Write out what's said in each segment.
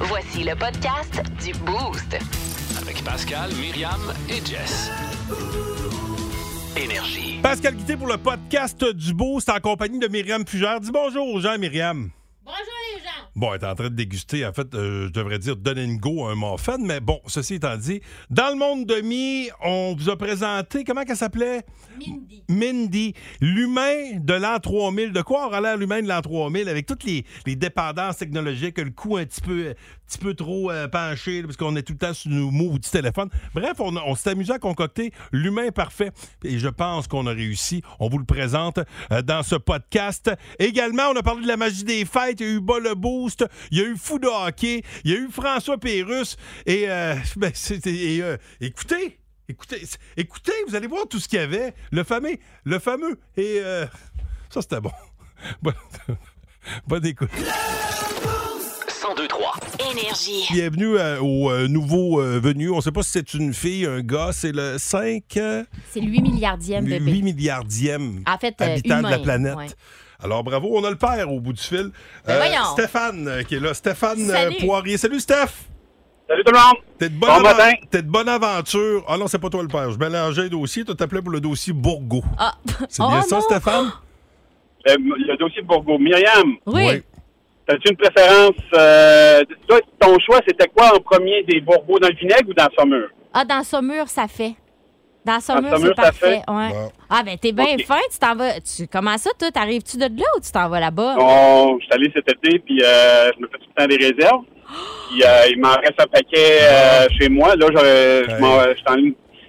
Voici le podcast du Boost. Avec Pascal, Myriam et Jess. Énergie. Pascal Guité pour le podcast du c'est en compagnie de Myriam Fugère. Dis bonjour aux gens, Myriam. Bon, elle est en train de déguster, en fait, euh, je devrais dire donner une go à un muffin, mais bon, ceci étant dit, dans le monde de mi, on vous a présenté, comment qu'elle s'appelait? Mindy. Mindy, l'humain de l'an 3000. De quoi aura l'air l'humain de l'an 3000 avec toutes les, les dépendances technologiques, le cou un petit peu, petit peu trop euh, penché, là, parce qu'on est tout le temps sur nos maudits téléphones. Bref, on, on s'est amusé à concocter l'humain parfait. Et je pense qu'on a réussi. On vous le présente euh, dans ce podcast. Également, on a parlé de la magie des fêtes. Il y a eu Bas le Il y a eu Fou de hockey. Il y a eu François Pérusse. Et, euh, ben, euh, écoutez, Écoutez, écoutez, vous allez voir tout ce qu'il y avait. Le fameux, le fameux. Et euh, ça, c'était bon. Bonne, bonne écoute. 1023. Énergie. Bienvenue euh, au euh, nouveau euh, venu. On ne sait pas si c'est une fille, un gars. C'est le 5, euh, C'est le 8 milliardième 8 bébé. milliardième En fait, euh, habitant de la planète. ouais. Alors, bravo, on a le père au bout du fil. Ben voyons. Stéphane euh, qui est là. Stéphane euh, Salut. Poirier. Salut, Steph. Salut tout le monde! T'es de, bonne Bon avan- matin. t'es de bonne aventure. Ah non, c'est pas toi le père. Je mélangeais les dossiers. Tu t'appelais pour le dossier Bourgo. Ah. C'est Oh, bien ça, non. Stéphane? Le dossier de Bourgo. Myriam, Oui. Oui. As-tu une préférence? euh, toi, ton choix, c'était quoi en premier, des Bourgos dans le vinaigre ou dans la saumure? Ah, dans Saumur, ça fait. Dans Saumur, Saumur, c'est ça parfait. fait? Ouais. Bon. Ah, ben, t'es bien fin. Tu t'en vas. Tu... Comment ça, toi? T'arrives-tu de là ou tu t'en vas là-bas? Bon, je suis allé cet été, puis euh, je me fais tout le temps des réserves. Puis euh, il m'en reste un paquet euh, chez moi. Là, je, je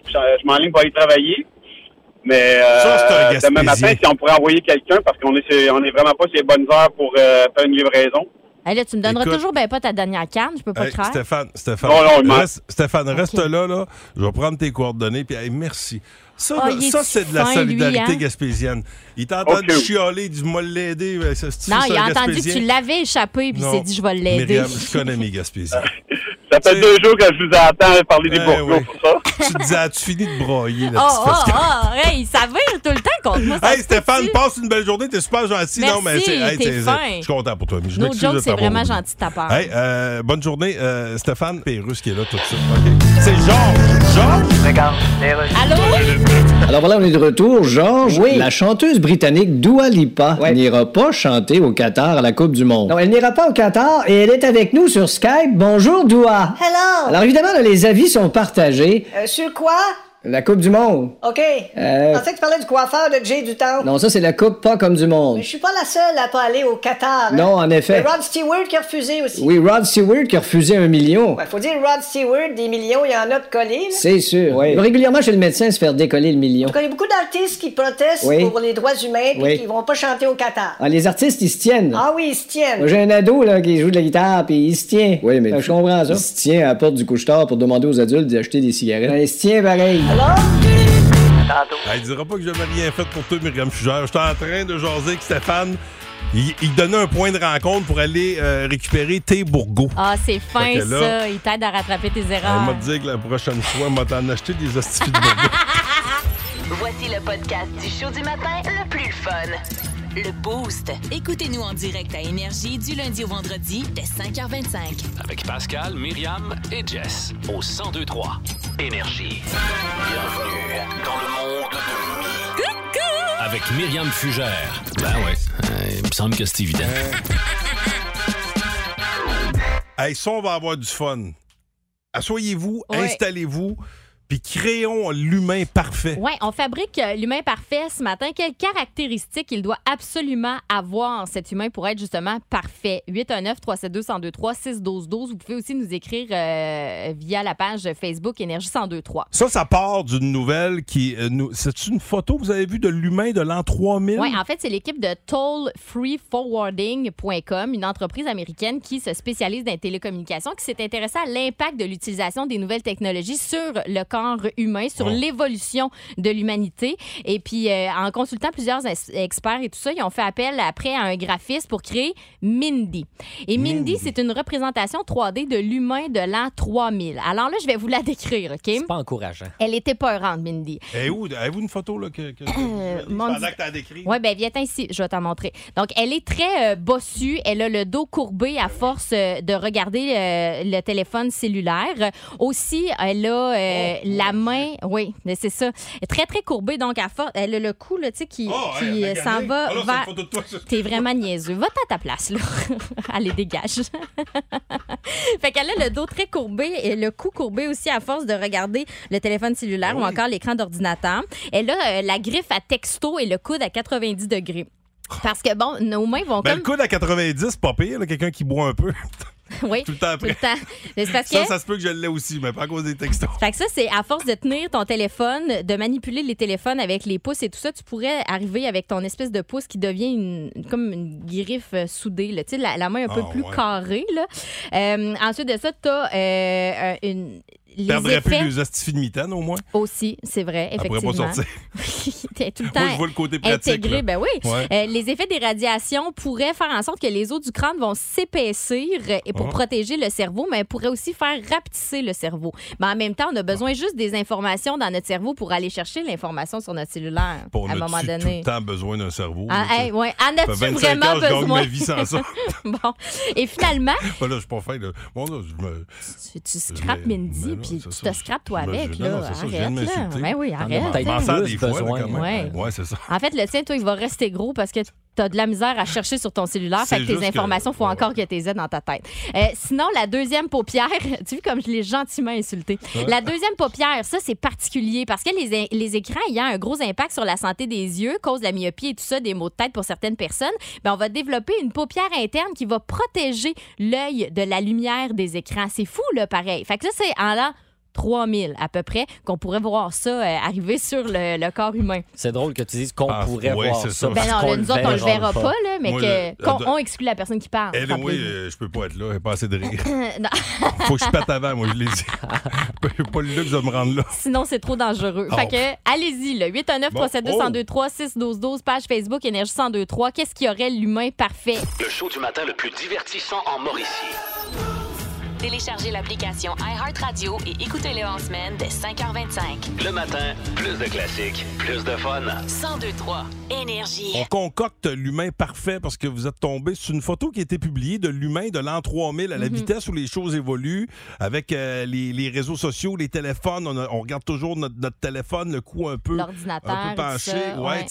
je je m'enligne pour aller travailler. Mais euh, Ça, demain matin, si on pourrait envoyer quelqu'un, parce qu'on est, sur- on est vraiment pas sur les bonnes heures pour euh, faire une livraison. Hey, là, tu me donneras Écoute. toujours ben pas ta dernière canne. Je peux pas Hey, croire. Stéphane, Stéphane, Non, non, reste, Stéphane, reste là, là. Je vais prendre tes coordonnées, puis hey, merci. Ça, Ah, là, ça c'est de la solidarité lui, hein? gaspésienne. Il t'entend Ok. de chialer, il dit, moi l'aider. C'est-tu Non, ça, il a entendu que tu l'avais échappé, puis il s'est dit, je vais l'aider. Myriam, je connais mes Gaspésiens. Ça fait deux jours que je vous entends parler des Eh Bourgos oui. pour ça. Tu te disais, as-tu fini de broyer, Oh, petite oh, Pascal? oh, hey, ça vire tout le ça Hey Stéphane, passe une belle journée, t'es super gentil. non, mais Merci, c'est- hey, t'es fin. Je suis content pour toi. mais Je No joke, c'est vraiment gentil de ta part. Hey, euh, bonne journée, euh, Stéphane Pérusse qui est là tout de suite. OK? C'est Georges. Georges? Allô? Alors voilà, on est de retour. Georges, la chanteuse britannique Dua Lipa n'ira pas chanter au Qatar à la Coupe du Monde. Non, elle n'ira pas au Qatar et elle est avec nous sur Skype. Bonjour, Doua. Hello! Alors évidemment, là, les avis sont partagés. Euh, sur quoi? La Coupe du Monde. OK. Euh, Je pensais que tu parlais du coiffeur de Jay du Temple. non, ça c'est la Coupe pas comme du monde. Mais je suis pas la seule à pas aller au Qatar. hein. Non, en C'est effet. Rod Stewart qui a refusé aussi. Oui, Rod Stewart qui a refusé un million. Ouais, faut dire Rod Stewart, des millions, il y en a de collés. là. C'est sûr. Va régulièrement chez le médecin se faire décoller le million. En tout cas, il y a beaucoup d'artistes qui protestent Oui. pour les droits humains et Oui. qui vont pas chanter au Qatar. Ah, les artistes, ils se tiennent. Ah oui, ils se tiennent. Moi, j'ai un ado là, qui joue de la guitare, puis il se tient. Oui, mais je comprends ça. Il se tient à la porte du couche-tard pour demander aux adultes d'acheter des cigarettes. il se tient pareil. Alors? Elle dira pas que j'avais rien fait pour toi, Myriam Fugère. J'étais en train de jaser avec Stéphane. Il, il donnait un point de rencontre pour aller euh, récupérer tes bourgots. Ah, c'est fin, là- ça. Il t'aide à rattraper tes Elle erreurs. m'a dit que la prochaine fois, elle m'a t'en acheté des hosties de bourgots. Voici le podcast du show du matin le plus fun. Le Boost. Écoutez-nous en direct à Énergie du lundi au vendredi dès 5h25. Avec Pascal, Myriam et Jess. Au 1023. Énergie. Bienvenue dans le monde de Mi. Avec Myriam Fugère. Ben ouais, euh, il me semble que c'est évident. hey, ça, on va avoir du fun. Assoyez-vous, Ouais. installez-vous, puis créons l'humain parfait. Oui, on fabrique euh, l'humain parfait ce matin. Quelles caractéristiques il doit absolument avoir, cet humain, pour être justement parfait? 819-372-1023-612-12. Vous pouvez aussi nous écrire euh, via la page Facebook Énergie 1023. Ça, ça part d'une nouvelle qui. euh, nous... C'est une photo que vous avez vue de l'humain de l'an 3000? Oui, en fait, c'est l'équipe de tollfreeforwarding.com, une entreprise américaine qui se spécialise dans les télécommunications, qui s'est intéressée à l'impact de l'utilisation des nouvelles technologies sur le corps humain, sur Oh. l'évolution de l'humanité. Et puis, euh, en consultant plusieurs experts et tout ça, ils ont fait appel après à un graphiste pour créer Mindy. Et Mindy, Mindy. c'est une représentation 3D de l'humain de l'an 3000. Alors là, je vais vous la décrire, OK? C'est pas encourageant. Elle était peurante, Mindy. Et où? Avez-vous une photo là, que, que, Euh, pendant que t'as décrit? Oui, bien, viens ici, je vais t'en montrer. Donc, elle est très euh, bossue. Elle a le dos courbé à force euh, de regarder euh, le téléphone cellulaire. Aussi, elle a euh, la main, oui, mais c'est ça, Elle est très, très courbée. Donc, à force, elle a le cou, là, tu sais, qui, Oh, qui, hey, s'en va Ah, vers... T'es vraiment niaiseux. Va à ta place, là. Allez, dégage. fait qu'elle a le dos très courbé et le cou courbé aussi à force de regarder le téléphone cellulaire Ben ou encore l'écran d'ordinateur. Elle a euh, la griffe à texto et le coude à 90 degrés. Parce que, bon, nos mains vont Ben, comme... le coude à 90, c'est pas pire, quelqu'un qui boit un peu. oui, tout le temps tout le après. temps. Mais c'est parce que... Ça, ça se peut que je l'ai aussi, mais pas à cause des textos. Fait que ça, c'est à force de tenir ton téléphone, de manipuler les téléphones avec les pouces et tout ça, tu pourrais arriver avec ton espèce de pouce qui devient une, comme une griffe euh, soudée, là. Tu sais, la, la main un peu Ah, plus ouais. carrée. Là. Euh, ensuite de ça, tu as une. Les Perdrais plus effets les astifies de mitaine, au moins. aussi, c'est vrai, Elle pourrait effectivement. pas sortir. Tout le temps Moi, je vois le côté pratique. intégré, ben oui. Ouais. Euh, les effets des radiations pourraient faire en sorte que les os du crâne vont s'épaissir et pour Ah. protéger le cerveau, mais pourraient aussi faire rapetisser le cerveau. Mais en même temps, on a besoin juste des informations dans notre cerveau pour aller chercher l'information sur notre cellulaire on à un moment tout donné. le temps besoin d'un cerveau. Ah, hey, ouais. En as-tu fait 25 vraiment ans, je besoin? ma vie sans ça? bon. Et finalement, là, je suis pas fin. Là. Bon, là, je me... tu, tu scrapes Mindy, puis tu te scrapes toi avec. là. non, ça, Arrête, là. Ben oui, arrête. sers des fois, besoin. Ouais, c'est ça. En fait, le tien, toi, il va rester gros parce que tu as de la misère à chercher sur ton cellulaire. Fait que tes informations, il faut ouais, encore que tu les aies dans ta tête. Euh, sinon, la deuxième paupière, tu vois comme je l'ai gentiment insulté. La deuxième paupière, ça, c'est particulier parce que les, les écrans ayant un gros impact sur la santé des yeux, cause de la myopie et tout ça, des maux de tête pour certaines personnes, ben, on va développer une paupière interne qui va protéger l'œil de la lumière des écrans. C'est fou, là, pareil. Fait que ça, c'est en l'an 3000 à peu près qu'on pourrait voir ça euh, arriver sur le, le corps humain. C'est drôle que tu dises qu'on Ah, pourrait ouais, voir c'est ça. ça. Ben non, nous autres, on le verra pas, là, mais Moi, que, le- qu'on on exclut la personne qui parle. Eh, oui, euh, je peux pas être là. Il n'y a pas assez de rire. Non. Faut que je pète avant, moi, je l'ai dit. J'ai pas le luxe de me rendre là. Sinon, c'est trop dangereux. Oh. Fait que, allez-y, le 819 372 Bon, oh. 1023 6 12 12 page Facebook Énergie 1023. Qu'est-ce qui aurait l'humain parfait? Le show du matin le plus divertissant en Mauricie. Téléchargez l'application iHeartRadio et écoutez-le en semaine dès 5h25. Le matin, plus de classiques, plus de fun. 1023 Énergie. On concocte l'humain parfait parce que vous êtes tombé sur une photo qui a été publiée de l'humain de l'an 3000 à la vitesse où les choses évoluent avec euh, les, les réseaux sociaux, les téléphones. On, a- on regarde toujours notre, notre téléphone, le cou un peu, L'ordinateur un peu penché. ouais,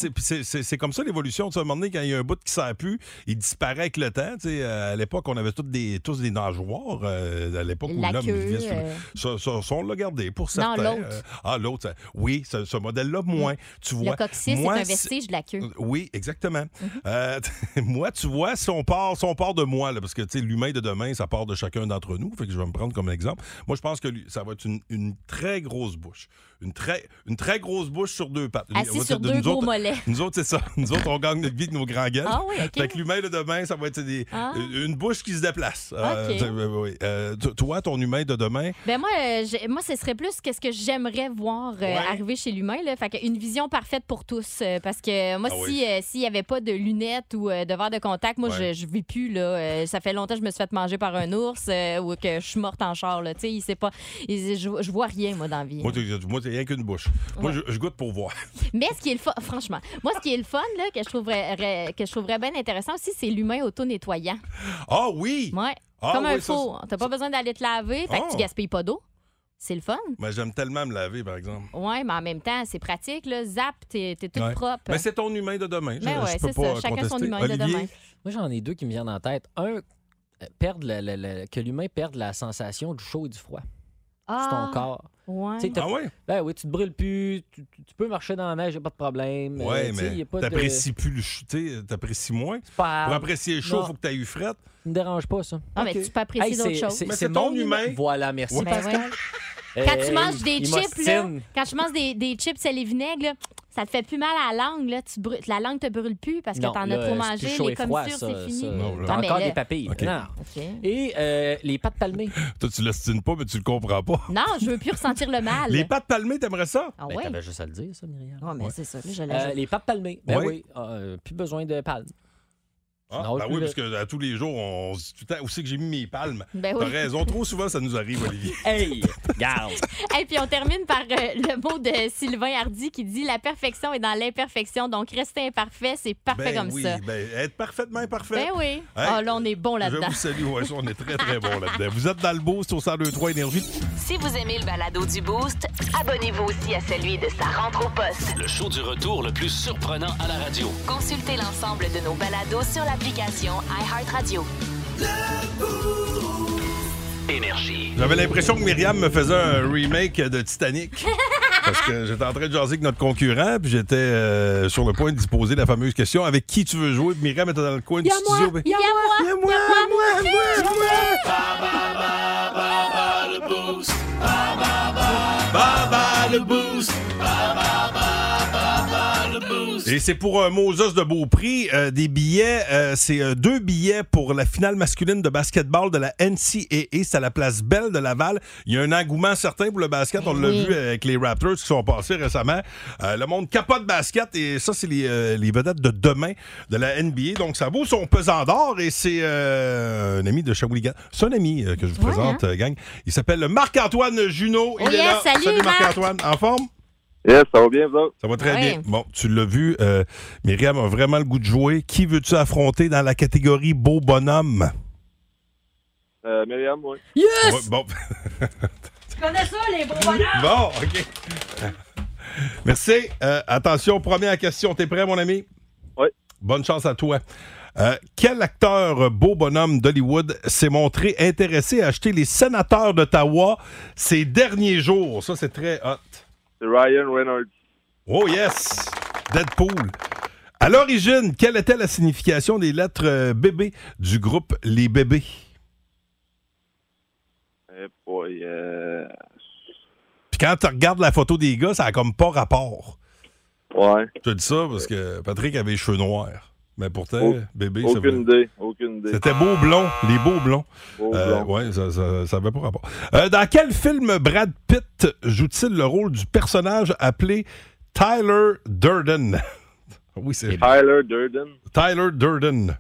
c'est- comme ça l'évolution. À un moment donné, quand il y a un bout qui ne sert plus, il disparaît avec le temps. Euh, à l'époque, on avait tous des, tous des nageoires. euh, à l'époque où l'homme vivait sur- euh. ça, ça, ça, on l'a gardé pour Non, certains. l'autre. Euh, ah, l'autre, oui, ce, ce modèle-là, moins. Tu vois, Le coccyx, c'est un vestige de la queue. oui, exactement. Euh, moi, tu vois, si on part, si on part de moi, là, parce que l'humain de demain, ça part de chacun d'entre nous, fait que je vais me prendre comme exemple. Moi, je pense que ça va être une, une très grosse bouche. Une très, une très grosse bouche sur deux pattes. Assis va sur deux nous gros autres- mollets. Nous autres, c'est ça. Nous autres, on gagne notre vie de nos grands gueules. Ah oui, OK. Fait que l'humain de demain, ça va être des, Ah. une bouche qui se déplace. Euh, oui. Euh, toi, ton humain de demain, Ben moi, euh, j'ai- moi, ce serait plus qu'est-ce que j'aimerais voir euh, Ouais. arriver chez l'humain. Là. Fait que une vision parfaite pour tous. euh, parce que moi, Ah si oui. euh, s'il n'y avait pas de lunettes ou euh, de verre de contact, moi, Ouais. je, je vis plus. Là. Euh, ça fait longtemps que je me suis fait manger par un ours euh, ou que je suis morte en char. Là. Tu sais, il sait pas. il- je, je vois rien, moi, dans la vie. moi, t'es- moi, c'est rien qu'une bouche. Moi, je goûte pour voir. Mais ce qui est le fun, franchement, moi, ce qui est le fun, là, que je trouverais, que je trouverais bien intéressant aussi, c'est l'humain auto-nettoyant. Ah oui! Ouais. Ah Comme oui, un ça, four. T'as pas besoin d'aller te laver, fait que Ah. tu gaspilles pas d'eau. C'est le fun. Mais j'aime tellement me laver, par exemple. Ouais, mais en même temps, c'est pratique, là. Zap, t'es t'es toute Ouais. propre. Mais c'est ton humain de demain. Je- Ben je ouais, peux c'est pas ça. Chacun son contester. humain de Olivier? demain. Moi, j'en ai deux qui me viennent en tête. Un, euh, perdre le- le- le- que l'humain perde la sensation du chaud et du froid Ah, sur ton corps. Ouais. Ah ouais? Ben oui, tu te brûles plus, tu, peux marcher dans la neige, y a pas de problème. Ouais, Euh, mais pas de- t'apprécies plus le t'apprécies moins. pas- Pour apprécier le chaud, il Non. faut que tu aies eu frette. Ça me dérange pas, ça. Ah, mais tu peux apprécier Hey, d'autres c'est- choses. c'est- Mais c'est c'est ton mon humain. Voilà, merci Ouais. Ben Pascal. Quand tu manges des chips, là, quand tu manges des, des chips et les vinaigres, là, ça te fait plus mal à la langue. Là. Tu La langue te brûle plus parce que Non, t'en là, as trop c'est mangé. plus chaud Les et froid, commissures, ça, c'est fini. ça. Non, là. T'as Ah, mais encore là- des papilles. OK. Non. OK. Et euh, les pâtes palmées. Toi, tu l'estimes pas, mais tu le comprends pas. Non, je veux plus ressentir le mal. Les pâtes palmées, t'aimerais ça? Ah Ben, ouais? T'avais juste à le dire, ça, Myriam. Ah, mais c'est ça. je Euh, les pâtes palmées. Ben Ouais. oui. euh, plus besoin de palmes. Ah, ben oui, le- parce que à tous les jours, on se dit tout le temps où c'est que j'ai mis mes palmes? Ben T'as oui. raison, trop souvent, ça nous arrive, Olivier. Hey, garde. Et puis on termine par euh, le mot de Sylvain Hardy qui dit La perfection est dans l'imperfection. Donc rester imparfait, c'est parfait Ben comme oui, ça. ben, être parfaitement imparfait. Ben oui. Hey, Ah, là, on est bon Je là-dedans. vous salue, ouais, on est très, très bon là-dedans. Vous êtes dans le boost au 1023 Énergie. Si vous aimez le balado du Boost, abonnez-vous aussi à celui de sa rentre au poste. Le show du retour le plus surprenant à la radio. Consultez l'ensemble de nos balados sur l'application iHeartRadio. Énergie. J'avais l'impression que Myriam me faisait un remake de Titanic. Parce que j'étais en train de jaser avec notre concurrent, puis j'étais euh, sur le point de lui poser la fameuse question avec qui tu veux jouer? Puis Myriam était dans le coin du studio. ben, Il y a moi. Il y a moi, moi, moi, c'est pour un Moses de beau prix. euh, des billets, euh, c'est euh, deux billets pour la finale masculine de basketball de la NCAA. C'est à la place Belle de Laval. Il y a un engouement certain pour le basket. On l'a oui. vu avec les Raptors qui sont passés récemment. Euh, le monde capote basket et ça, c'est les, euh, les vedettes de demain de la NBA. Donc, ça vaut son pesant d'or et c'est euh, un ami de Shawinigan. C'est un ami euh, que je vous présente, euh, gang. Il s'appelle Marc-Antoine Junot. Il Oh est yes, là. salut, Marc. Marc-Antoine. En forme? Yes, ça va bien, vous autres? Ça va très Ouais. bien. Bon, tu l'as vu, euh, Myriam a vraiment le goût de jouer. Qui veux-tu affronter dans la catégorie beau bonhomme? Euh, Myriam, oui. Ouais, bon. Tu connais ça, les beaux bonhommes? bon, OK. Merci. Euh, attention, première question. T'es prêt, mon ami? Oui. Bonne chance à toi. Euh, quel acteur beau bonhomme d'Hollywood s'est montré intéressé à acheter les sénateurs d'Ottawa ces derniers jours? Ça, c'est très hot. C'est Ryan Reynolds. Oh yes! Deadpool. À l'origine, quelle était la signification des lettres euh, bébés du groupe Les Bébés? Eh boy, euh... Puis quand tu regardes la photo des gars, ça a comme pas rapport. Ouais. Je te dis ça parce que Patrick avait les cheveux noirs. Mais pourtant, bébé, ça Aucune veut- idée. Aucune idée. C'était beau blond, les beaux blonds. Beau Euh, blond. ouais, ça, ça, ça avait pas rapport. Euh, dans quel film Brad Pitt joue-t-il le rôle du personnage appelé Tyler Durden? oui, c'est Tyler Durden. Tyler Durden.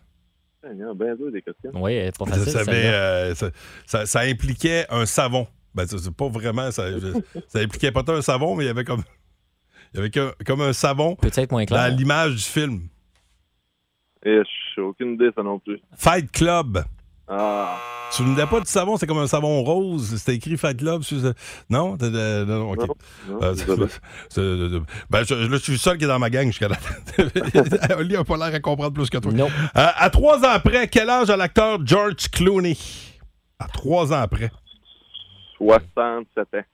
Il y en a bien deux des questions. Oui, pas Ça, facile. ça avait, celle-là. euh, ça, ça- ça impliquait un savon. Ben, ça, c'est pas vraiment. Ça, ça impliquait pas tant un savon, mais il y avait comme. Il y avait que- comme un savon Peut-être être moins dans clair. l'image du film. Et j'ai aucune idée, ça non plus. Fight Club. Ah. Tu ne pas du savon, c'est comme un savon rose. C'était écrit Fight Club. sur ce- Non? T'as- non, non, ok. Non, non, Euh, désolé. c'est- c'est- ben, je, je suis le seul qui est dans ma gang jusqu'à là. Oli a pas l'air à comprendre plus que toi. Non. Euh, à trois ans après, quel âge a l'acteur George Clooney? À trois ans après. 67 ans.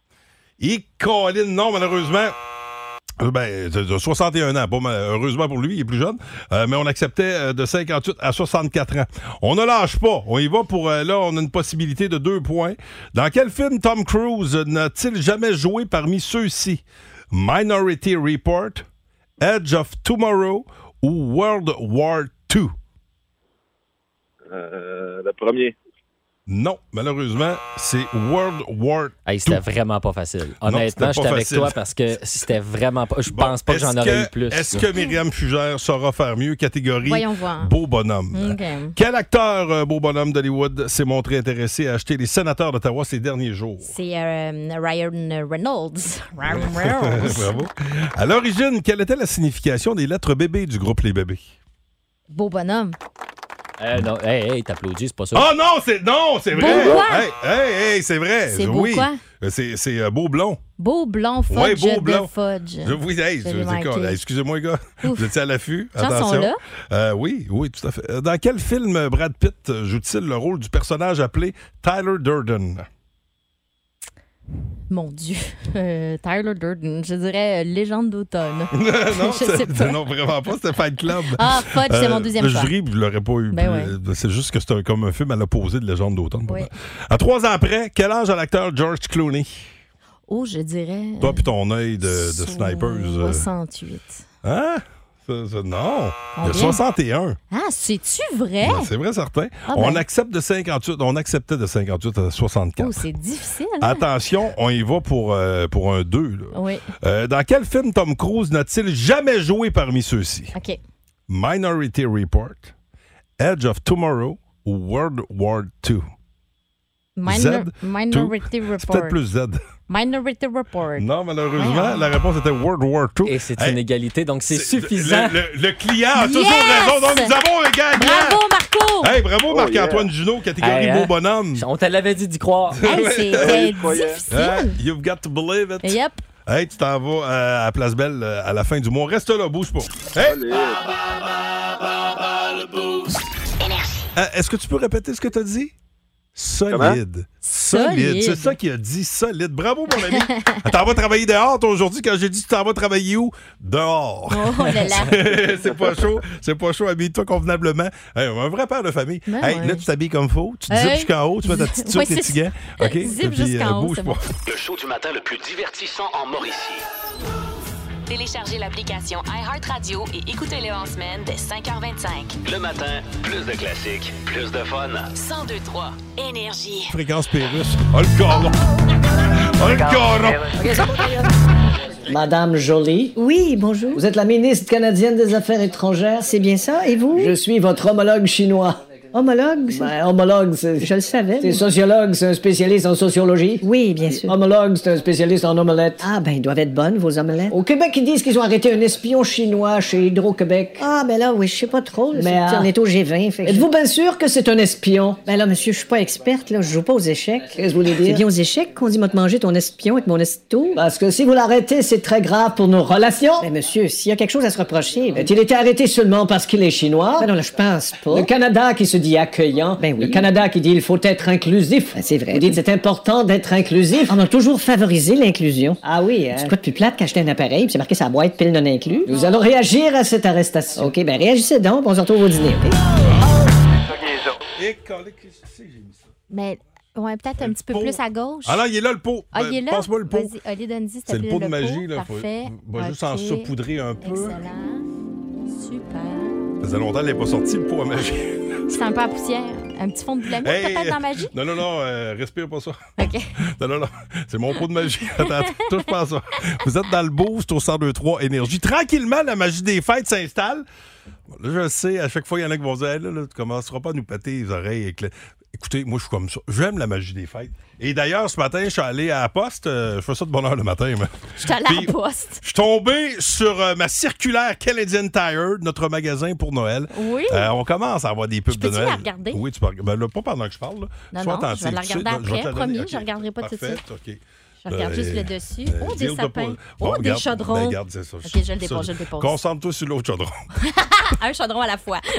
Et Colin, non, malheureusement. Euh, Ben, de- de 61 ans. Mal- heureusement pour lui, il est plus jeune. Euh, mais on acceptait euh, de 58 à 64 ans. On ne lâche pas. On y va pour. là, on a une possibilité de deux points. Dans quel film Tom Cruise n'a-t-il jamais joué parmi ceux-ci? Minority Report, Edge of Tomorrow ou World War II le premier. Non, malheureusement, c'est World War Hey, c'était vraiment pas facile. Honnêtement, c'était j'étais avec facile. toi parce que c'était vraiment pas. Je Bon, pense pas que est-ce j'en aurais eu plus. Est-ce que Myriam Fugère saura faire mieux catégorie Voyons voir. beau bonhomme? Quel acteur euh, beau bonhomme d'Hollywood s'est montré intéressé à acheter les sénateurs d'Ottawa ces derniers jours? C'est euh, Ryan Reynolds. Ryan Reynolds. Bravo. À l'origine, quelle était la signification des lettres bébés du groupe Les Bébés? Beau bonhomme. Euh, non, hey, hey, t'applaudis, c'est pas ça. Oh non, c'est non, c'est vrai. Beau quoi? Hey, hey, hey, c'est vrai. C'est beau oui. quoi? Euh, C'est c'est, euh, beau blond. Beau blond fudge Ouais, beau de blond. fudge. Je, oui, hey, Je. Excusez-moi, gars. Ouf. Vous étiez à l'affût. Attention. là. Euh, oui, oui, tout à fait. Dans quel film Brad Pitt joue-t-il le rôle du personnage appelé Tyler Durden? Mon Dieu. Euh, Tyler Durden. Je dirais euh, Légende d'automne. non, Je sais c'est- pas. non, vraiment pas, c'était Fight Club. Ah, Fudge, c'est Euh, mon deuxième le choix. jury, vous l'aurez pas eu. Ben. C'est juste que c'est comme un film à l'opposé de Légende d'automne. Oui. À trois ans après, quel âge a l'acteur George Clooney? Oh, je dirais. Toi puis ton œil de, de snipers. euh, 68. Hein? Ça- ça- non. Il y a Combien? 61. Ah, c'est-tu vrai? Ben, c'est vrai, certain. Ah On ben. accepte de 58. On acceptait de 58 à 64. Oh, c'est difficile. hein? Attention, on y va pour, euh, pour un 2. là. Oui. Euh, dans quel film Tom Cruise n'a-t-il jamais joué parmi ceux-ci? OK. Minority Report, Edge of Tomorrow ou World War II? Minor- Z, Minority two. Report. C'est peut-être plus Z. Minority Report. Non, malheureusement, Voyons. la réponse était World War II. Et c'est Hey, une égalité, donc c'est c'est- suffisant. Le, le- le client a toujours raison. Donc, nous avons un gagnant. Bravo, Marco! Hey, bravo, Oh, Marc-Antoine Junot, catégorie Hey, beau hein? bonhomme. On te l'avait dit d'y croire. Hey, croyais. difficile. Hein? You've got to believe it. Yep. Hey, tu t'en vas euh, à Place Belle euh, à la fin du mois. Reste là, bouge pas. Hey! Euh, Est-ce que tu peux répéter ce que tu as dit? Solide. Solide. C'est ça qu'il a dit, solide. Bravo, mon ami. T'en vas travailler dehors, toi, aujourd'hui, quand j'ai dit tu t'en vas travailler où? Dehors. Oh là là. c'est pas chaud. C'est pas chaud. Habille-toi convenablement. Hey, un vrai père de famille. Ben hey, ouais. Là, tu t'habilles comme faut. Tu te zippes Hey. jusqu'en haut. Tu mets ta petite Ouais, tes c'est petits gants. OK? Zip Et puis, euh, jusqu'en haut, bouge c'est pas. bon. Le show du matin le plus divertissant en Mauricie. Téléchargez l'application iHeartRadio et écoutez-le en semaine dès 5h25. Le matin, plus de classiques, plus de fun. 1023 Énergie. Fréquence Pérus. Oh, le. Oh, le coron. Madame Jolie. Oui, bonjour. Vous êtes la ministre canadienne des Affaires étrangères. C'est bien ça? Et vous? Je suis votre homologue chinois. Homologue? Ben, homologue, c'est. Je le savais. C'est mais- sociologue, c'est un spécialiste en sociologie. Oui, bien sûr. Homologue, c'est un spécialiste en omelette. Ah, ben, ils doivent être bonnes, vos omelettes. Au Québec, ils disent qu'ils ont arrêté un espion chinois chez Hydro-Québec. Ah, ben là, oui, je sais pas trop. là. Mais, C'est- ah. On est au G20. fait que- Êtes-vous bien sûr que c'est un espion? Ben là, monsieur, je suis pas experte, là. Je joue pas aux échecs. Qu'est-ce que vous voulez C'est dire? bien aux échecs qu'on dit, moi, te manger ton espion avec mon esto. Parce que si vous l'arrêtez, c'est très grave pour nos relations. Ben, monsieur, s'il y a quelque chose à se reprocher. Ben, A-t-il été arrêté seulement parce qu'il est chinois? ben non, là, je pense pas. Le Canada qui se dit accueillant. Ben oui. Le Canada qui dit il faut être inclusif. Ben, c'est vrai. Vous dites c'est important d'être inclusif. On a toujours favorisé l'inclusion. Ah oui, hein? C'est quoi de plus plate qu'acheter un appareil puis c'est marqué sa boîte pile non inclus? Nous allons réagir à cette arrestation. OK, ben réagissez donc, on se retrouve au dîner, OK? Et calé, qu'est-ce que c'est que j'ai mis ça? Mais, ouais, peut-être un petit peu pot. plus à gauche. Ah non, il est là, le pot. Ah, il Ben, est là? Passe-moi le pot. Vas-y, Dundee, C'est le pot de magie, là. Faut- Parfait. Va juste en saupoudrer un peu. Excellent. Super. Ça faisait longtemps qu'elle n'est pas sortie, le pot à magie. C'est un peu à poussière. Un petit fond de Hey! peut-être, dans magie? Non, non, non, euh, respire pas ça. OK. Non, non, non. C'est mon pot de magie. Attends, attends, touche pas à ça. Vous êtes dans le boost au 1023 Énergie. Tranquillement, la magie des fêtes s'installe. Bon, Là, je sais, à chaque fois, il y en a qui vont dire, Hey, là, là, tu commenceras pas à nous péter les oreilles. avec le- Écoutez, moi, je suis comme ça. J'aime la magie des fêtes. Et d'ailleurs, ce matin, je suis allé à la poste. euh, je fais ça de bonne heure le matin. Mais... Je suis allée à la poste. Je suis tombé sur euh, ma circulaire Canadian Tire, notre magasin pour Noël. Oui. Euh, on commence à avoir des pubs Je de Noël. la regarder? Oui, tu peux regarder. Ben là, pas pendant que je parle. là. Non, Sois non, je vais la Tu sais, regarder je après, la donner. promis, je regarderai pas tout de suite. OK. Je regarde juste le dessus. oh, des de sapins. pas- Oh, Bon, des chaudrons. ben, ça. OK, je le dépose, je le dépose. Concentre-toi sur l'autre chaudron. Un chaudron à la fois.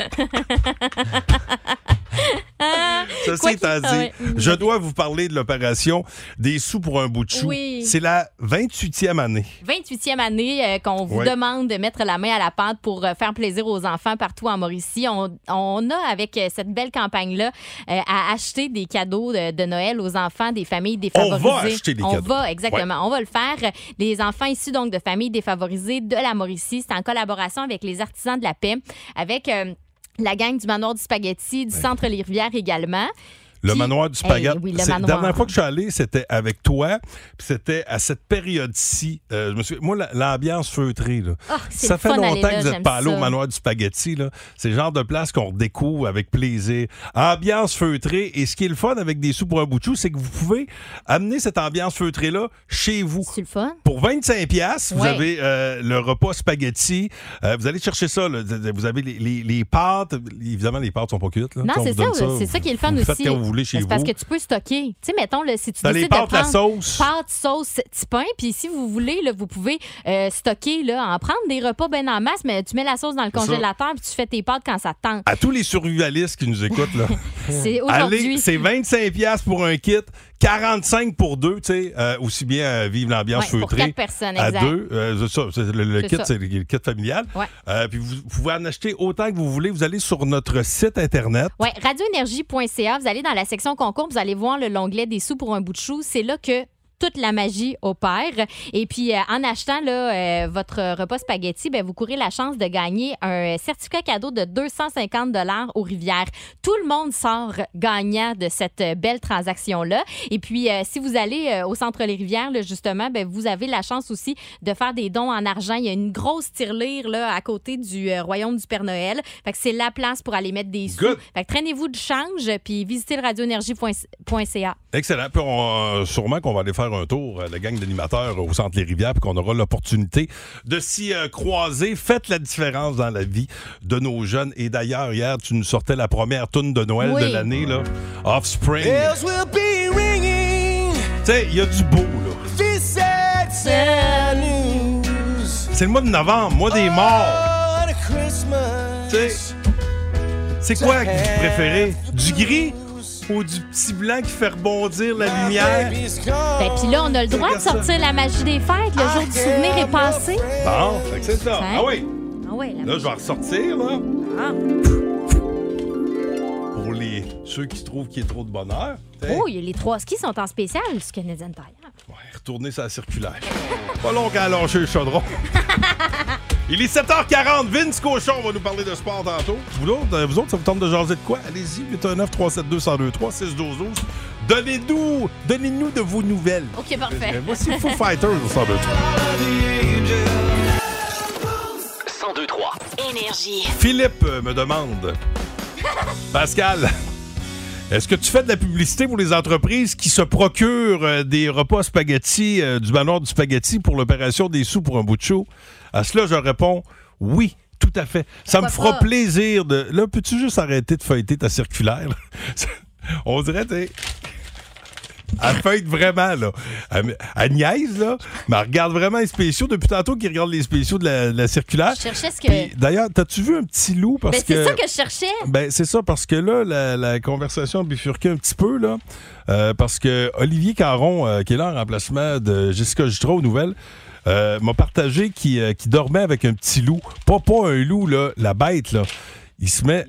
Ceci étant dit, ouais. je dois vous parler de l'opération Des sous pour un bout de chou. Oui. C'est la 28e année. 28e année euh, qu'on vous Ouais. demande de mettre la main à la pâte pour euh, faire plaisir aux enfants partout en Mauricie. On, on a, avec euh, cette belle campagne-là, à acheter des cadeaux de, de Noël aux enfants des familles défavorisées. On va acheter des On cadeaux. va, exactement. On va le faire. Les enfants issus donc de familles défavorisées de la Mauricie, c'est en collaboration avec les artisans de la paix, avec... la gang du manoir du spaghetti, du centre Les Rivières également. Le manoir du spaghetti. Hey, oui, La dernière fois que je suis allé, c'était avec toi. Puis c'était à cette période-ci. Euh, je me suis... Moi, la- l'ambiance feutrée, là. Ah, ça fait longtemps là, que vous n'êtes pas allé au ça. manoir du spaghetti. C'est le genre de place qu'on découvre avec plaisir. Ambiance feutrée. Et ce qui est le fun avec des sous pour un bout de chou, c'est que vous pouvez amener cette ambiance feutrée-là chez vous. C'est le fun. Pour 25 pièces, vous Ouais. avez euh, le repas spaghetti. Euh, vous allez chercher ça. là. Vous avez les, les- les pâtes. Évidemment, les pâtes sont pas cuites. là. Non, On c'est ça, c'est ça qui est le fun aussi. Voulez chez vous. Parce que tu peux stocker. Tu sais, mettons, là, si tu Dans les décides de pâtes, la prendre sauce. pâtes, sauce, petit pain, puis si vous voulez, là, vous pouvez euh, stocker, là, en prendre des repas bien en masse, mais tu mets la sauce dans le congélateur, puis tu fais tes pâtes quand ça te tente. À tous les survivalistes qui nous écoutent, là. C'est Allez, c'est 25 pièces pour un kit, 45 pour deux, tu sais, euh, aussi bien euh, vivre l'ambiance Ouais, pour feutrée. quatre personnes, à exact. deux, euh, ça, le, kit, c'est le, kit familial. Ouais. Puis vous, vous pouvez en acheter autant que vous voulez. Vous allez sur notre site internet. Ouais, radioénergie.ca, vous allez dans la section concours, vous allez voir le l'onglet des sous pour un bout de chou. C'est là que toute la magie opère. Et puis, euh, en achetant là, euh, votre repas spaghetti, ben, vous courez la chance de gagner un certificat cadeau de 250 aux Rivières. Tout le monde sort gagnant de cette belle transaction-là. Et puis, euh, si vous allez au Centre Les Rivières, là, justement, ben, vous avez la chance aussi de faire des dons en argent. Il y a une grosse tirelire là, à côté du Royaume du Père Noël. Fait que c'est la place pour aller mettre des sous. Good. Fait que traînez-vous du change, puis visitez le radioénergie.ca. Excellent. Puis on, sûrement qu'on va aller faire un tour, euh, la gang d'animateurs au Centre Les Rivières, puis qu'on aura l'opportunité de s'y euh, croiser. Faites la différence dans la vie de nos jeunes. Et d'ailleurs, hier, tu nous sortais la première toune de Noël Oui. de l'année, là. Offspring. Tu Bells will be ringing. sais, il y a du beau, là. C'est le mois de novembre, mois des morts. Sais, c'est quoi que vous préférez? Du gris? Ou du petit blanc qui fait rebondir la lumière? Ben, puis là, on a le droit de ça. sortir la magie des fêtes. Le jour du souvenir est passé. Bon, fait que c'est ça. Hein? Ah oui. Ah la Là, je vais ressortir, là. Ah. Pour les, ceux qui trouvent qu'il y a trop de bonheur. tu sais. Oh, il y a les trois skis sont en spécial du Canadian Tire. Ouais, retourner sa circulaire. Pas long qu'à lâcher le chaudron. Il est 7h40. Vince Cochon va nous parler de sport tantôt. Vous autres, euh, vous autres ça vous tente de jaser de quoi? Allez-y, 819 372 1023 6 12 12 Donnez-nous, donnez-nous de vos nouvelles. OK, parfait. Euh, Voici Foo Fighters au 1023. 1023. Énergie. Philippe euh, me demande, Pascal, est-ce que tu fais de la publicité pour les entreprises qui se procurent euh, des repas spaghetti, euh, du manoir du spaghetti pour l'opération des sous pour un bout de chou? À cela, je réponds oui. Tout à fait. Ça me fera pas? plaisir de. Là, peux-tu juste arrêter de feuilleter ta circulaire? On dirait, Elle feuille vraiment, là. Elle, elle niaise, là, mais elle regarde vraiment les spéciaux. Depuis tantôt qu'il regarde les spéciaux de la, de la circulaire. Je cherchais ce que. Puis, D'ailleurs, t'as-tu vu un petit loup? Parce Ben, c'est que... ça que je cherchais. Ben, c'est ça, parce que là, la, la conversation a bifurqué un petit peu, là. euh, parce que Olivier Caron, euh, qui est là en remplacement de Jessica Jutro aux nouvelles, euh, m'a partagé qu'il euh, qu'il dormait avec un petit loup. Pas, pas un loup, là, la bête, là. Il se met.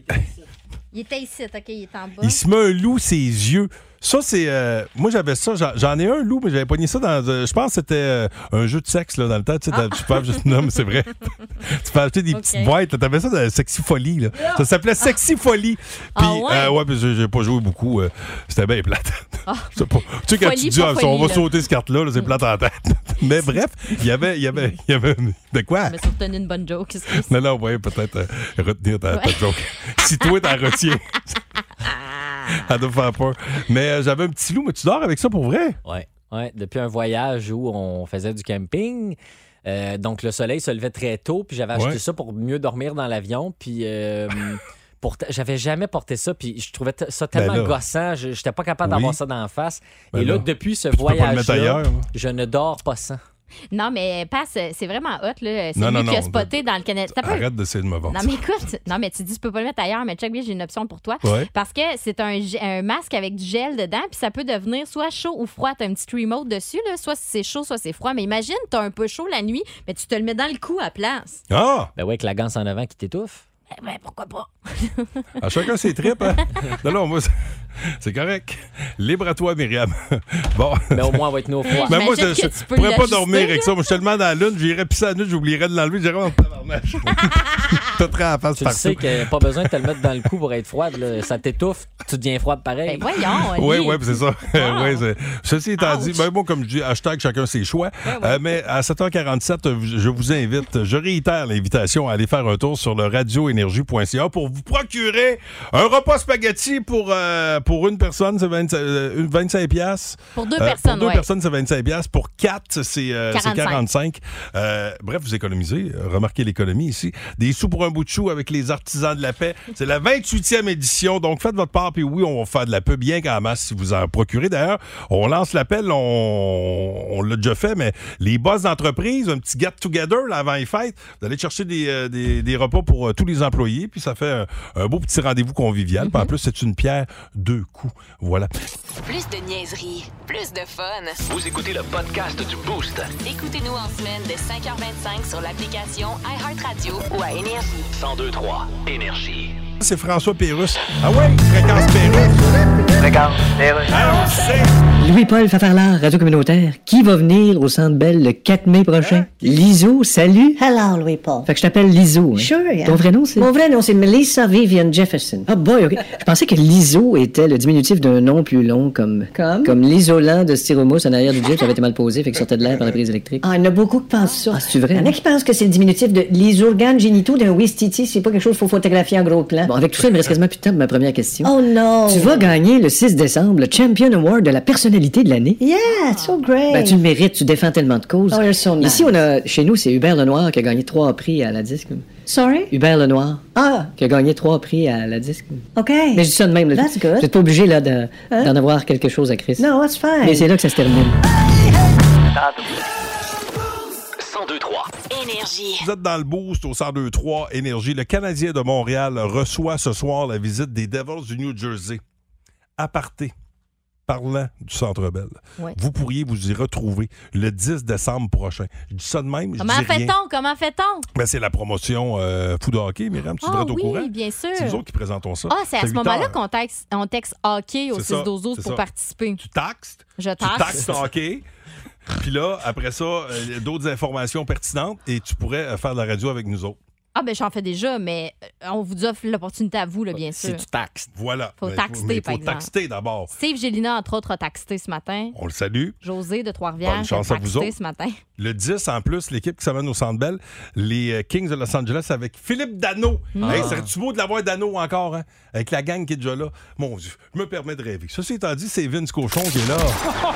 Il était ici, OK, il est en bas. Il se met un loup ses yeux. Ça, c'est. euh, moi, j'avais ça. J'en- ai un loup, mais j'avais pogné ça dans. euh, je pense que c'était euh, un jeu de sexe, là, dans le temps. Tu sais, tu peux acheter- Non, mais c'est vrai. tu peux acheter des petites boîtes. T'avais ça dans Sexy Folie, là. Ça s'appelait Sexy Folie. Puis, Ah ouais? euh, ouais, puis j'ai pas joué beaucoup. c'était bien plate. Pas. Tu sais, quand Folie, tu dis, ah, on va là. sauter cette carte-là, là, c'est plate en tête. mais bref, il y avait. Il y avait. Y avait. De quoi? Une bonne joke. Non, non, ouais, peut-être retenir ta, ta joke. si toi, t'en retiens. Ça doit faire peur. Mais euh, j'avais un petit loup, mais tu dors avec ça pour vrai? Ouais. Ouais, depuis un voyage où on faisait du camping. euh, donc, le soleil se levait très tôt, puis j'avais acheté Ouais. ça pour mieux dormir dans l'avion. Puis, euh, j'avais jamais porté ça, puis je trouvais ça tellement Ben gossant. Je n'étais pas capable Oui. d'avoir ça d'en face. Ben Et là, là. depuis ce voyage-là, je ne dors pas sans. Non, mais passe, c'est vraiment hot, là. C'est Non, lui non, qui a non, spoté dans le Canada. T'as pas- Arrête d'essayer de me vendre. Non, mais écoute, non, mais tu dis, tu peux pas le mettre ailleurs, mais check bien, j'ai une option pour toi. Ouais. Parce que c'est un, un masque avec du gel dedans, puis ça peut devenir soit chaud ou froid. T'as un petit remote dessus, là. Soit c'est chaud, soit c'est froid. Mais imagine, t'as un peu chaud la nuit, mais tu te le mets dans le cou à place. Ah! Ben ouais, avec la ganse en avant qui t'étouffe. Ben, pourquoi pas? À chacun ses tripes, hein? Non, non, moi, c'est- correct. Libre à toi, Myriam. Bon. Mais au moins, on va être nos froids. Mais moi, je peux pourrais pas dormir avec ça. Moi, je suis tellement dans la lune, j'irais pisser la nuit, j'oublierais de l'enlever, j'irais en tabarnache. À la face Tu le sais partout. que pas besoin de te le mettre dans le cou pour être froide. là. Ça t'étouffe, tu deviens froide pareil. Ben voyons, Oui, oui, c'est ça. Ouais, c'est- Ceci étant Ouch. dit, ben, bon, comme je dis, hashtag chacun ses choix. Euh, mais à 7h47, euh, je vous invite, je réitère l'invitation à aller faire un tour sur le radioénergie.ca pour vous procurer un repas spaghetti pour, euh, pour une personne, c'est 25, euh, une 25 piastres. Pour deux Euh, personnes, Pour deux ouais. personnes, c'est 25 piastres. Pour quatre, c'est euh, c'est 45. 45. Euh, bref, vous économisez. Remarquez l'économie ici. Des sous pour un bout de chou avec les artisans de la paix. C'est la 28e édition. Donc, faites votre part. Puis oui, on va faire de la pub bien qu'en masse si vous en procurez. D'ailleurs, on lance l'appel. On, on l'a déjà fait, mais les boss d'entreprise, un petit get-together là, avant les fêtes, vous allez chercher des, des- des repas pour euh, tous les employés. Puis ça fait un, un beau petit rendez-vous convivial. En plus, c'est une pierre deux coups. Voilà. Plus de niaiserie, plus de fun. Vous écoutez le podcast du Boost. Écoutez-nous en semaine de 5h25 sur l'application iHeartRadio ou à Énergie. 1023. Énergie. C'est François Pérusse. Ah ouais, fréquence Pérusse. Fréquence, Pérusse. Ah. Louis-Paul Fafarlard, Radio Communautaire. Qui va venir au Centre Bell le 4 mai prochain? Liso, salut. Hello, Louis-Paul. Fait que je t'appelle Liso. hein. Sure, yeah. Ton vrai nom, c'est? Mon vrai nom, c'est Melissa Vivian Jefferson. Ah boy, OK. Je pensais que l'ISO était le diminutif d'un nom plus long comme... Comme? Comme l'isolant de styromousse en arrière du Jeep. Ça avait été mal posé, fait que sortait de l'air par la prise électrique. Ah, il y en a beaucoup qui pensent ça. Ah, c'est vrai? Il y en a qui pensent que c'est le diminutif de les organes génitaux d'un Wistiti. C'est pas quelque chose qu'il faut photographier en gros plan. Bon, avec tout ça, il me reste quasiment plus de temps pour ma première question. Oh non! Tu vas gagner le 6 décembre le Champion Award de la personnalité de l'année. Yeah, so great. Ben, tu le mérites, tu défends tellement de causes. Oh, you're so nice. Ici, on a, chez nous, c'est Hubert Lenoir qui a gagné trois prix à la disque. Sorry? Hubert Lenoir, Ah, qui a gagné trois prix à la disque. OK. Mais je dis ça de même. Là. That's good. N'êtes pas obligé là, de- Hein? d'en avoir quelque chose à Chris. No, that's fine. Mais c'est là que ça se termine. 1023. Énergie. Vous êtes dans le boost au 1023 Énergie. Le Canadien de Montréal reçoit ce soir la visite des Devils du New Jersey. Aparté. Parlant du Centre Bell. Ouais. Vous pourriez vous y retrouver le 10 décembre prochain. Je dis ça de même, je Comment dis rien. fait-on? Comment fait-on? Ben, c'est la promotion euh, Food Hockey, Myriam, tu Ah devrais être au oui, courant? bien sûr. C'est nous autres qui présentons ça. Ah, c'est à ce moment-là heures. qu'on texte, on texte hockey au C'est ça, 6-12-12 c'est pour ça. participer. Tu taxes, Je tu taxe. taxes hockey? Puis là, après ça, euh, d'autres informations pertinentes et tu pourrais euh, faire de la radio avec nous autres. Ah, ben j'en fais déjà, mais euh, on vous offre l'opportunité à vous, là, bien sûr. Si tu taxes. Voilà. Faut Mais- taxer, mais par faut exemple. taxer d'abord. Steve Gélina, entre autres, a taxé ce matin. On le salue. José de Trois-Rivières Bonne a chance à vous taxé autres. ce matin. Le 10, en plus, l'équipe qui s'amène au Centre Bell, les euh, Kings de Los Angeles avec Philippe Dano. Ah. Hey, Serait-tu beau de l'avoir Dano encore, hein? Avec la gang qui est déjà là. Mon Dieu, je me permets de rêver. Ceci étant dit, c'est Vince Cochon qui est là.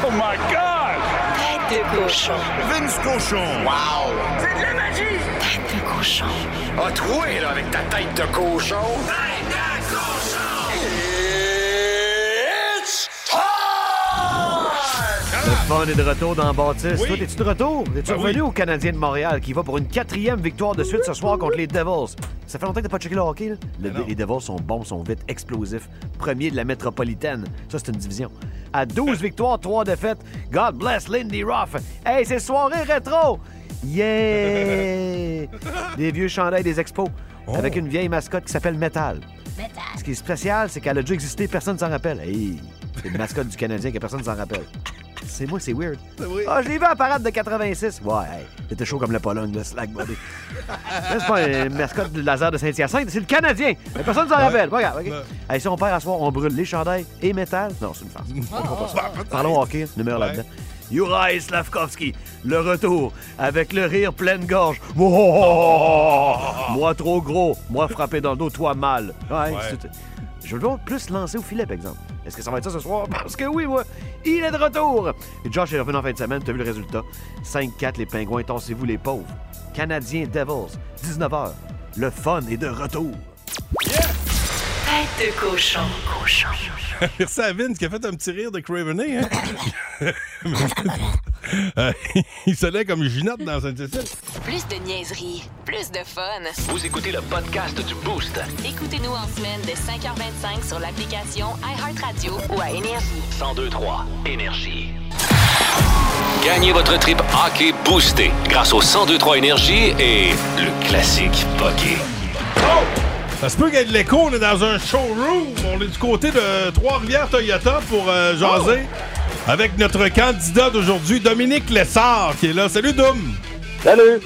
Oh my God! Tête de cochon. Vince Cochon! Wow! C'est de la magie! Tête de cochon. A troué, là, avec ta tête de cochon! Tête de cochon! It's time! Le fun est de retour dans Baptiste. Oui. Toi, es-tu de retour? Es-tu Ben revenu oui. au Canadien de Montréal qui va pour une quatrième victoire de suite ce soir contre les Devils? Ça fait longtemps que t'as pas checké le hockey, là? Le- Ben les Devils sont bons, sont vite, explosifs. Premier de la métropolitaine. Ça, c'est une division. À 12 victoires, 3 défaites. God bless Lindy Ruff. Hey, c'est soirée rétro! Yeah! Des vieux chandails des expos. Oh. Avec une vieille mascotte qui s'appelle Metal. Ce qui est spécial, c'est qu'elle a déjà existé, personne ne s'en rappelle. Hey, c'est une mascotte du Canadien que personne ne s'en rappelle. C'est moi, c'est weird. Ah, je l'ai vu à parade de 86. Ouais, hey, c'était chaud comme la Pologne, le slack body. C'est pas une mascotte du laser de Saint-Hyacinthe, c'est le Canadien. Mais personne ne s'en rappelle. Pas grave, OK? Ouais. Hey, si on perd à soir, on brûle les chandails et métal. Non, c'est une farce. Pas ça. Parlons hockey, numéro Ouais. là-dedans. Juraj Slavkovski, le retour, avec le rire pleine gorge. Moi trop gros, moi frappé dans le dos, toi mal. Ouais, Ouais. Je veux plus lancer au filet, par exemple. Est-ce que ça va être ça ce soir? Parce que oui, moi, il est de retour! Et Josh est revenu en fin de semaine, t'as vu le résultat. 5-4, les pingouins, tassez-vous les pauvres. Canadiens Devils, 19h. Le fun est de retour. Tête de cochon. Cochon. Merci à Vince qui a fait un petit rire de Craveney. Hein? Euh, Il sonnait comme Ginette dans Saint-Cécile. Plus de niaiserie, plus de fun. Vous écoutez le podcast du Boost. Écoutez-nous en semaine de 5h25 sur l'application iHeartRadio ou à Énergie. 1023 Énergie. Gagnez votre trip hockey boosté grâce au 1023 Énergie et le classique hockey. Ça se peut qu'il y ait de l'écho, on est dans un showroom. On est du côté de Trois-Rivières Toyota pour euh, jaser avec notre candidat d'aujourd'hui, Dominique Lessard, qui est là. Salut, Dom! Salut!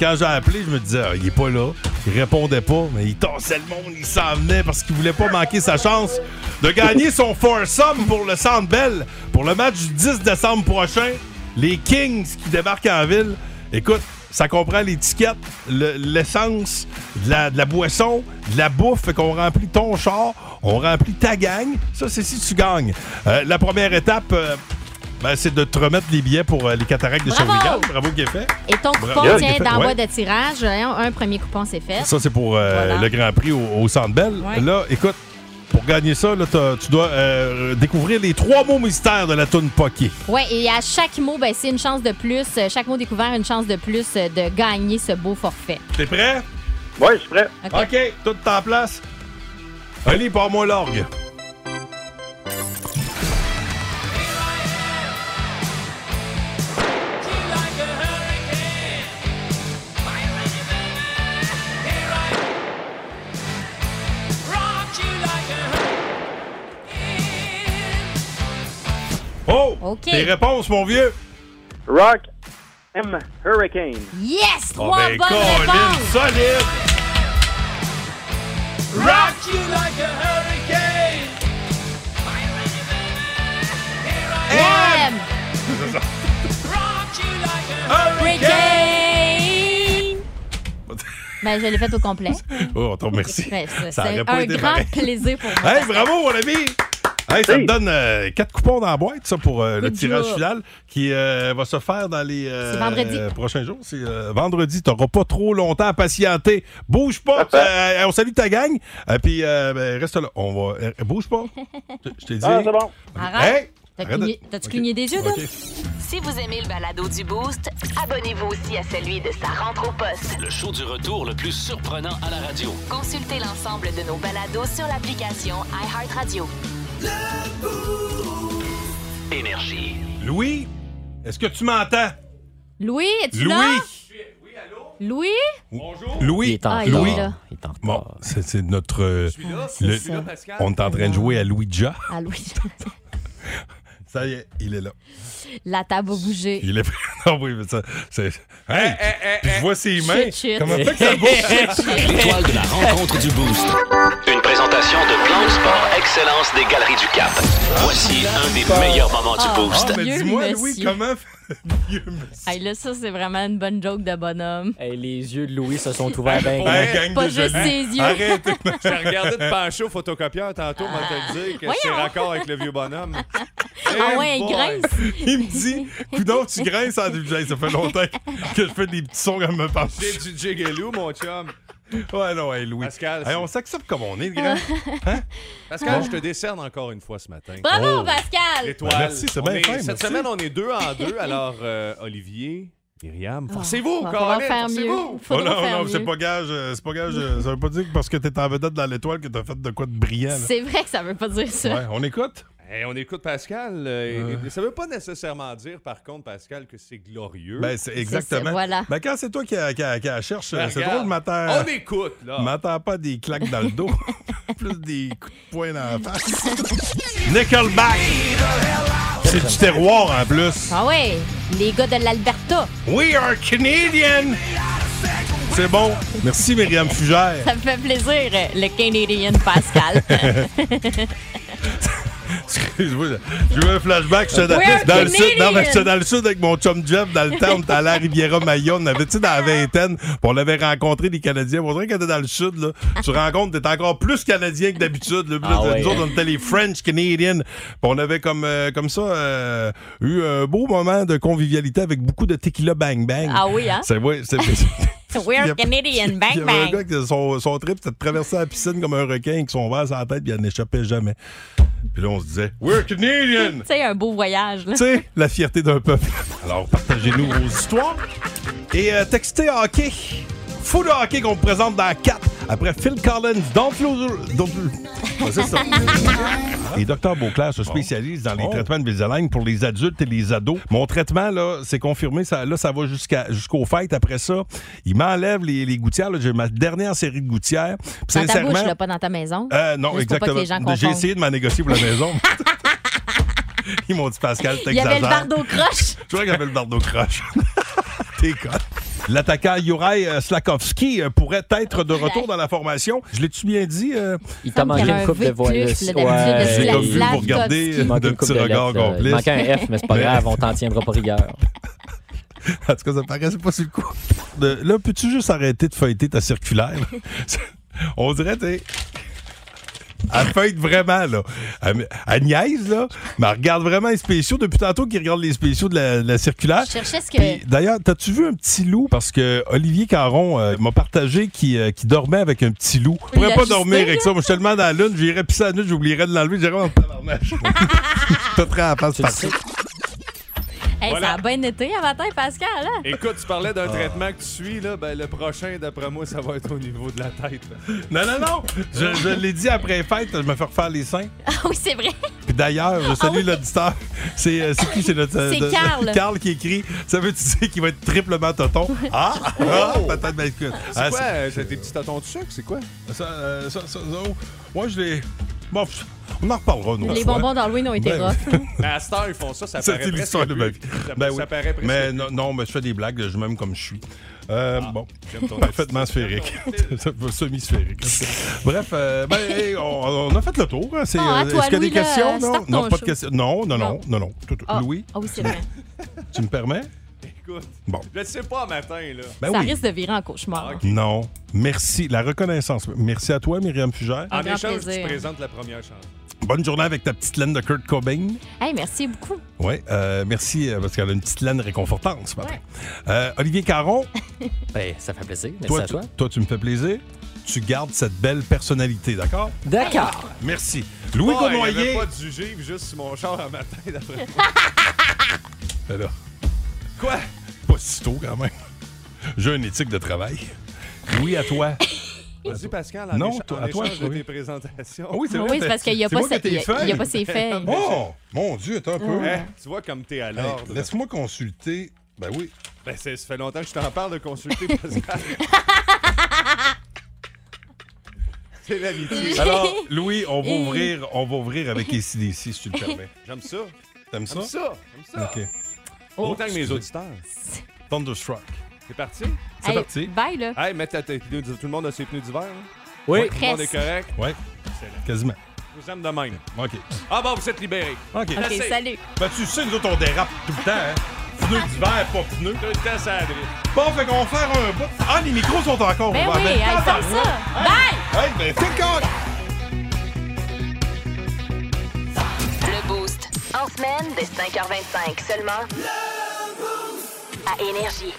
Quand j'ai appelé, je me disais, ah, il est pas là. Il répondait pas, mais il tassait le monde, il s'en venait parce qu'il voulait pas manquer sa chance de gagner son foursome pour le Centre Bell pour le match du 10 décembre prochain. Les Kings qui débarquent en ville. Écoute, ça comprend l'étiquette, le- l'essence, de la, de la boisson, de la bouffe. Fait qu'on remplit ton char, on remplit ta gang. Ça, c'est si tu gagnes. Euh, la première étape, euh, ben, c'est de te remettre les billets pour euh, les cataractes de Bravo! Shawinigan. Bravo, qui est fait. Et ton Bravo. coupon Bien, tient ouais. de tirage. Voyons, Un premier coupon, c'est fait. Ça, c'est pour euh, Voilà. le Grand Prix au, au Centre Bell. Ouais. Là, écoute, pour gagner ça, là, tu dois euh, découvrir les trois mots mystères de la toune Poké. Oui, et à chaque mot, ben, c'est une chance de plus. Euh, Chaque mot découvert, une chance de plus euh, de gagner ce beau forfait. T'es prêt? Oui, je suis prêt. OK. OK, tout en place. Allez, pars-moi l'orgue. Oh! OK. Tes réponses, mon vieux. Rock M. Hurricane. Yes! Oh, Trois ben, bonnes Colin, réponses! solide! Rock you like a hurricane. M. Ça. Rock you like a Hurricane! Ben, je l'ai fait au complet. Oh, on te remercie. Ouais, c'est- Ça aurait pas un été grand pareil. plaisir pour moi. Hey, bravo, mon ami! Hey, ça me donne euh, quatre coupons dans la boîte, ça, pour euh, le tirage final qui euh, va se faire dans les euh, euh, prochains jours. C'est euh, vendredi. Tu n'auras pas trop longtemps à patienter. Bouge pas. Euh, on salue ta gang. Et puis, euh, ben, reste là. On va. euh, bouge pas. Je- t'ai dit. Ah, c'est bon. Arrête. Hey! Cligné- T'as-tu cligné des yeux, toi? OK. Si vous aimez le balado du Boost, abonnez-vous aussi à celui de sa rentre au poste. Le show du retour le plus surprenant à la radio. Consultez l'ensemble de nos balados sur l'application iHeartRadio. Énergie. Louis, est-ce que tu m'entends? Louis, es-tu Louis! là? Louis? Louis, Il est en Ah, il est Louis. là. Il est en Bon, c'est c'est notre. euh, là, le- là, on est en train de jouer à Louis-Ja. Ah, Louis. Ça y est, il est là. La table a bougé. Il est prêt. Non, oui, mais ça. C'est. Hey! puis je vois ses mains. Shit, shit. Comment fait que ça bouge? L'étoile de la rencontre du Boost. Une présentation de Plan de Sport Excellence des Galeries du Cap. Voici un des meilleurs moments du Ah. Boost. Ah, mais dis-moi. Louis, comment. Hey, là, ça, c'est vraiment une bonne joke de bonhomme. Hey, les yeux de Louis se sont ouverts bien Hey, Pas juste ses yeux. Arrêtez. J'ai regardé de pencher au photocopieur tantôt, va te le dire que c'est raccord avec le vieux bonhomme. Ah ouais, il grince. Il me dit, coudon, tu grinces en DJ. Ça fait longtemps que je fais des petits sons comme me penche. C'est du jigaloo, mon chum. Ouais, non, hey, Louis. Pascal, Hey, c'est- on s'accepte comme on est, le grand. Hein? Pascal, je te décerne encore une fois ce matin. Bravo, Oh. Pascal! L'étoile. Ben, merci, c'est bien est- fin, Cette merci. semaine, on est deux en deux. Alors, euh, Olivier, Myriam, forcez-vous, On va falloir Colin, faire mieux. forcez-vous. Oh Faudra non, faire non, c'est mieux. pas gage. euh, C'est pas gage. euh, Ça veut pas dire que parce que t'es en vedette dans l'étoile que t'as fait de quoi de brillant. C'est vrai que ça veut pas dire ça. Ouais, on écoute? Hey, on écoute Pascal. euh, et ça veut pas nécessairement dire, par contre, Pascal, que c'est glorieux. Ben, c'est exactement. voilà. Ben, quand c'est toi qui, a- qui, a- qui a cherche, Ben, c'est regarde, drôle, m'attends. On écoute, là. M'attends pas des claques dans le dos, plus des coups de poing dans la face. Nickelback! C'est du terroir en plus. Ah ouais, les gars de l'Alberta. We are Canadian! C'est bon. Merci, Myriam Fugère. Ça me fait plaisir, le Canadien Pascal. Excuse-moi, j'ai eu un flashback. J'étais dans, dans le sud. Non, mais Canadian. j'étais dans le sud avec mon chum Jeff. Dans le temps, on était allé à Riviera Maya. On avait, tu sais, dans la vingtaine, puis on avait rencontré des Canadiens. On dirait qu'on était dans le sud, là. Tu rencontres, t'es encore plus Canadien que d'habitude. là. Puis là, Ah ouais. Nous autres, on était les French Canadians. Puis on avait comme, euh, comme ça euh, eu un beau moment de convivialité avec beaucoup de tequila bang bang. Ah oui, hein? C'est, ouais, c'est, Y a- Canadian, Il y bang avait un gars bang. qui, son, son trip, c'était de traverser la piscine comme un requin avec son verre sur la tête, puis il n'échappait jamais. Puis là, on se disait, We're Canadian! Tu sais, un beau voyage. Tu sais, la fierté d'un peuple. Alors, partagez-nous vos histoires. Et euh, textez hockey. Fou de hockey qu'on vous présente dans 4 après Phil Collins. Don't lose. Don't... Ouais, c'est ça. Et Dr Beauclair se spécialise dans les traitements de Invisalign pour les adultes et les ados. Mon traitement, là, c'est confirmé. Ça, là, ça va jusqu'à, jusqu'aux fêtes. Après ça, il m'enlève les, les gouttières. là. J'ai ma dernière série de gouttières. Puis Dans ta sincèrement. bouche, là, pas dans ta maison? Euh, non, Juste pour pas que exactement. les gens J'ai essayé de m'en négocier pour la maison. Ils m'ont dit, Pascal, Il y avait le t'exagères. bardeau croche. Je crois qu'il y avait le bardeau croche. T'es con. L'attaquant Juraj euh, Slakowski euh, pourrait être de retour dans la formation. Je l'ai-tu bien dit? euh? Il t'a manqué une un coupe de c'est- d'habitude, J'ai comme vu vous regarder Il manque de une coupe petits de regards complices. Il manquait un F, mais c'est pas grave, on t'en tiendra pas rigueur. En tout cas, ça paraissait pas sur le coup. De- là, peux-tu juste arrêter de feuilleter ta circulaire? On dirait, tu sais. Elle feuille vraiment, là. Elle, elle niaise, là, mais elle regarde vraiment les spéciaux. Depuis tantôt qu'il regarde les spéciaux de la, de la circulaire. Je cherchais ce que. Puis, D'ailleurs, t'as-tu vu un petit loup? Parce que Olivier Caron euh, m'a partagé qu'il euh, qu'il dormait avec un petit loup. Je pourrais pas dormir avec ça. Moi, je suis tellement dans la lune, j'irais pisser la nuit, j'oublierais de l'enlever, j'irais en tabarnache. Pas très à la face partout. Hey, Voilà. Ça a bien été à matin, Pascal. Hein? Écoute, tu parlais Ah. d'un traitement que tu suis, là, ben, le prochain, d'après moi, ça va être au niveau de la tête. là. Non, non, non. Je, je l'ai dit après fête, je me fais refaire les seins. Ah oui, c'est vrai. Puis d'ailleurs, je salue oui. l'auditeur. C'est euh, c'est qui? C'est notre. euh, C'est de- Carl. Carl qui écrit. Ça veut dire qu'il va être triplement toton? Ah! ah, Peut-être, ben écoute. C'est Ah, quoi? euh, C'est tes petits tâtons de sucre, c'est quoi? Ça, euh, ça, ça, ça, oh. Moi, je l'ai. Bon, on en reparlera, nous. Les bonbons d'Halloween ont été Ben, rough. Mais à cette heure, ils font ça, ça paraît C'était presque l'histoire de ma vie. Ça, Ben ça oui. paraît presque Mais non, non, mais je fais des blagues, je m'aime comme je suis. Euh, bon, j'aime ton parfaitement sphérique. Semi-sphérique. Bref, euh, ben, hey, on, on a fait le tour. hein. C'est, Bon, à euh, Est-ce qu'il y a des questions? Non, non, pas de questions. Non, non, non, Non. non, non. Tout- tout- Ah. Louis, Ah oui, c'est vrai. tu me permets? Écoute, Bon. je ne sais pas matin, là. Ben ça oui. risque de virer en cauchemar. Non. Merci. La reconnaissance. Merci à toi, Myriam Fugère. En échange, tu plaisir. présentes la première chanson. Bonne journée avec ta petite laine de Kurt Cobain. Hey, merci beaucoup. Oui, euh, merci, euh, parce qu'elle a une petite laine réconfortante ce matin. Euh, Olivier Caron, Ben, ça fait plaisir. Merci toi, à tu, toi. toi, tu me fais plaisir. Tu gardes cette belle personnalité, d'accord? D'accord. Merci. Louis Oh, avait Cournoyer. pas du givre juste sur mon char un matin d'après moi. Quoi? pas si tôt quand même. J'ai une éthique de travail. Louis, à toi. Vas-y, Pascal, en, Non, écha- toi- en à toi, échange de oui. tes présentations. Ah oui, c'est Ah vrai. oui, c'est parce qu'il n'y a, pas il y a- pas ses feuilles. Oh, mon Dieu, attends un peu. Hein? Tu vois comme t'es à Hey, l'ordre. Laisse-moi consulter. Ben oui. Ben, c'est- ça fait longtemps que je t'en parle de consulter, Pascal. c'est l'amitié. Alors, Louis, on va ouvrir, on va ouvrir avec ACDC, si tu le permets. J'aime ça. T'aimes ça? J'aime ça. J'aime ça. OK. Autant que mes auditeurs. Thunderstruck. C'est parti? C'est Hey, parti. Bye, là. Hey, mets ta tes. Tout le monde a ses pneus d'hiver. hein? Oui. Tout le monde est Presque. correct. Oui, Excellent. quasiment. Je vous aime de même. OK. Ah bon, vous êtes libérés. OK. OK, Assez. salut. Ben, tu sais, nous autres, on dérape tout le temps, hein? Pneus d'hiver, pas pneus. Tout le temps, ça. Bon, fait qu'on va faire un bout. Ah, les micros sont encore Ben ouverts. oui, Ben, hey, ça. Bye! Hey, ben, fais le En semaine, dès 5h25 seulement. À Énergie.